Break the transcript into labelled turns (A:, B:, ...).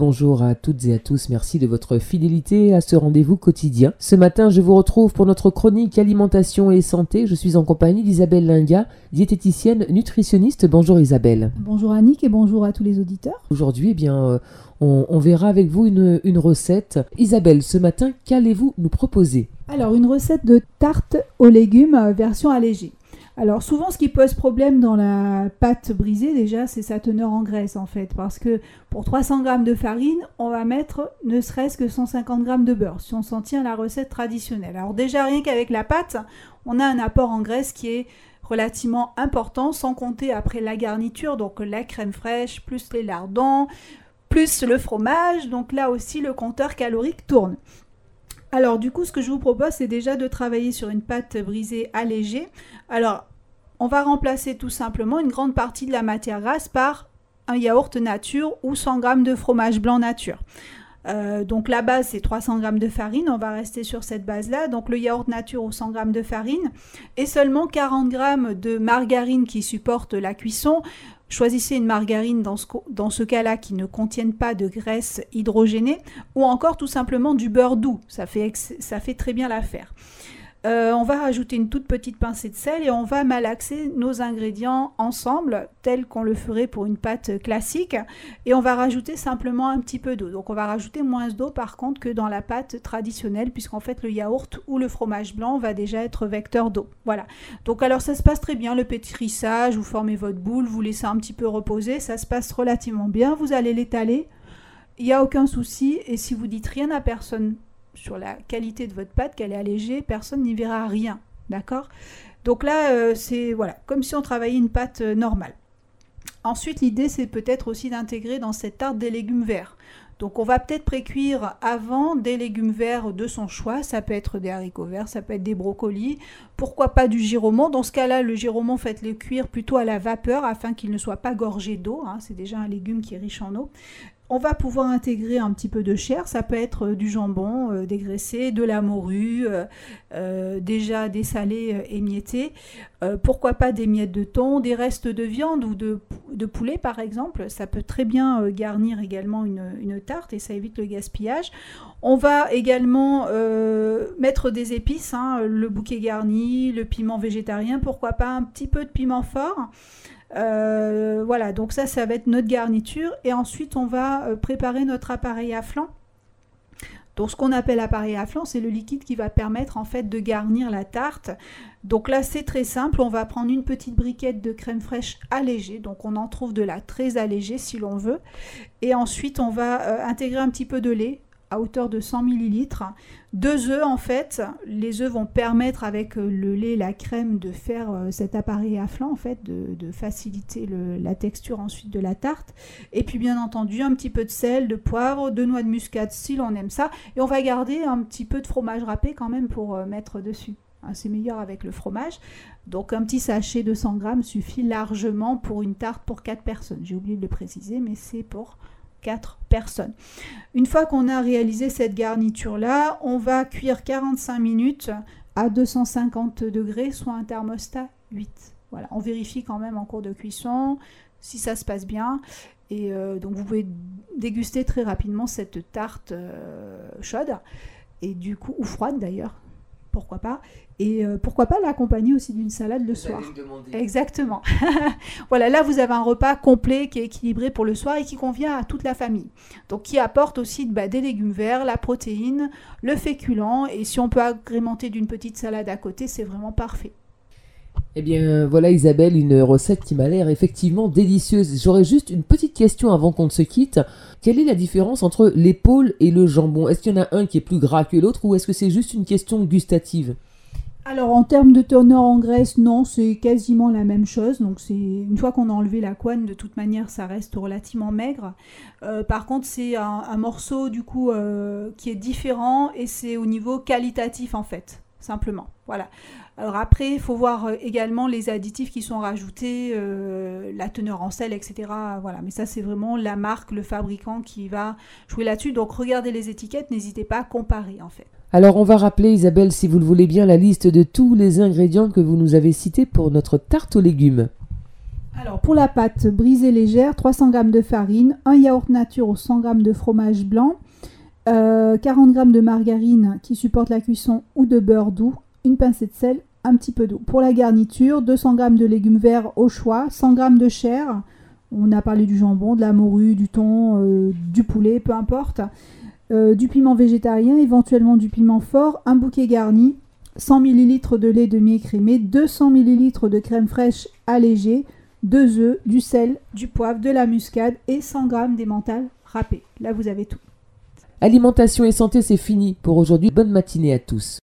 A: Bonjour à toutes et à tous, merci de votre fidélité à ce rendez-vous quotidien. Ce matin, je vous retrouve pour notre chronique alimentation et santé. Je suis en compagnie d'Isabelle Linga, diététicienne nutritionniste. Bonjour Isabelle.
B: Bonjour Annick et bonjour à tous les auditeurs.
A: Aujourd'hui, eh bien, euh, on, verra avec vous une, une recette. Isabelle, ce matin, qu'allez-vous nous proposer?
B: Alors, une recette de tarte aux légumes euh, version allégée. Alors souvent, ce qui pose problème dans la pâte brisée, déjà, c'est sa teneur en graisse, en fait. Parce que pour 300 g de farine, on va mettre ne serait-ce que 150 g de beurre, si on s'en tient à la recette traditionnelle. Alors déjà, rien qu'avec la pâte, on a un apport en graisse qui est relativement important, sans compter après la garniture, donc la crème fraîche, plus les lardons, plus le fromage. Donc là aussi, le compteur calorique tourne. Alors du coup, ce que je vous propose, c'est déjà de travailler sur une pâte brisée allégée. Alors, on va remplacer tout simplement une grande partie de la matière grasse par un yaourt nature ou 100 g de fromage blanc nature. Euh, donc la base c'est 300 g de farine, on va rester sur cette base-là. Donc le yaourt nature ou 100 g de farine et seulement 40 g de margarine qui supporte la cuisson. Choisissez une margarine dans ce, dans ce cas-là qui ne contienne pas de graisse hydrogénée ou encore tout simplement du beurre doux. Ça fait très bien l'affaire. Euh, on va rajouter une toute petite pincée de sel et on va malaxer nos ingrédients ensemble, tel qu'on le ferait pour une pâte classique. Et on va rajouter simplement un petit peu d'eau. Donc on va rajouter moins d'eau par contre que dans la pâte traditionnelle, puisqu'en fait le yaourt ou le fromage blanc va déjà être vecteur d'eau. Voilà. Donc alors ça se passe très bien, le pétrissage, vous formez votre boule, vous laissez un petit peu reposer, ça se passe relativement bien, vous allez l'étaler. Il n'y a aucun souci et si vous dites rien à personne sur la qualité de votre pâte, qu'elle est allégée, personne n'y verra rien. D'accord? Donc là, euh, c'est voilà, comme si on travaillait une pâte euh, normale. Ensuite, l'idée, c'est peut-être aussi d'intégrer dans cette tarte des légumes verts. Donc on va peut-être précuire avant des légumes verts de son choix. Ça peut être des haricots verts, ça peut être des brocolis. Pourquoi pas du giromont? Dans ce cas-là, le giromont, faites-le cuire plutôt à la vapeur afin qu'il ne soit pas gorgé d'eau. Hein. C'est déjà un légume qui est riche en eau on va pouvoir intégrer un petit peu de chair. Ça peut être euh, du jambon euh, dégraissé, de la morue, euh, déjà dessalé, émietté. pourquoi pas des miettes de thon, des restes de viande ou de, poulet par exemple. Ça peut très bien garnir également une, tarte et ça évite le gaspillage. On va également mettre des épices, hein, le bouquet garni, le piment végétarien, pourquoi pas un petit peu de piment fort. Euh, voilà, donc ça, ça va être notre garniture. Et ensuite, on va euh, préparer notre appareil à flanc. Donc, ce qu'on appelle appareil à flanc, c'est le liquide qui va permettre en fait de garnir la tarte. Donc là, c'est très simple. On va prendre une petite briquette de crème fraîche allégée. Donc, on en trouve de la très allégée si l'on veut. Et ensuite, on va euh, intégrer un petit peu de lait à hauteur de 100 ml. Deux œufs en fait, les œufs vont permettre avec euh, le lait, la crème de faire euh, cet appareil à flanc en fait, de, faciliter la texture ensuite de la tarte. Et puis bien entendu un petit peu de sel, de poivre, de noix de muscade si l'on aime ça. Et on va garder un petit peu de fromage râpé quand même pour euh, mettre dessus. Hein, c'est meilleur avec le fromage. Donc un petit sachet de 100 grammes suffit largement pour une tarte pour 4 personnes. J'ai oublié de le préciser, mais c'est pour 4 personnes. Une fois qu'on a réalisé cette garniture-là, on va cuire 45 minutes à 250 degrés, soit un thermostat 8. Voilà, on vérifie quand même en cours de cuisson si ça se passe bien. Et euh, donc vous pouvez déguster très rapidement cette tarte euh, chaude et du coup ou froide d'ailleurs, pourquoi pas. Et euh, pourquoi pas l'accompagner aussi d'une salade le soir. Exactement. voilà, là vous avez un repas complet qui est équilibré pour le soir et qui convient à toute la famille. Donc qui apporte aussi bah, des légumes verts, la protéine, le féculent et si on peut agrémenter d'une petite salade à côté, c'est vraiment parfait.
A: Eh bien voilà Isabelle, une recette qui m'a l'air effectivement délicieuse. J'aurais juste une petite question avant qu'on ne se quitte. Quelle est la différence entre l'épaule et le jambon? Est-ce qu'il y en a un qui est plus gras que l'autre ou est-ce que c'est juste une question gustative?
B: Alors en termes de teneur en graisse, non, c'est quasiment la même chose. Donc c'est une fois qu'on a enlevé la couenne, de toute manière, ça reste relativement maigre. Euh, par contre, c'est un, morceau du coup euh, qui est différent et c'est au niveau qualitatif en fait, simplement. Voilà. Alors après, il faut voir euh, également les additifs qui sont rajoutés, la teneur en sel, etc. Voilà. Mais ça, c'est vraiment la marque, le fabricant qui va jouer là-dessus. Donc regardez les étiquettes, n'hésitez pas à comparer en fait.
A: Alors on va rappeler Isabelle si vous le voulez bien la liste de tous les ingrédients que vous nous avez cités pour notre tarte aux légumes.
B: Alors pour la pâte brisée légère, 300 g de farine, un yaourt nature aux 100 g de fromage blanc, 40 g de margarine qui supporte la cuisson ou de beurre doux, une pincée de sel, un petit peu d'eau. Pour la garniture, 200 g de légumes verts au choix, 100 g de chair, on a parlé du jambon, de la morue, du thon, euh, du poulet, peu importe, euh, du piment végétarien, éventuellement du piment fort, un bouquet garni, 100 ml de lait demi-écrémé, 200 ml de crème fraîche allégée, 2 œufs, du sel, du poivre, de la muscade et 100 g d'émental râpé. Là, vous avez tout.
A: Alimentation et santé, c'est fini pour aujourd'hui. Bonne matinée à tous.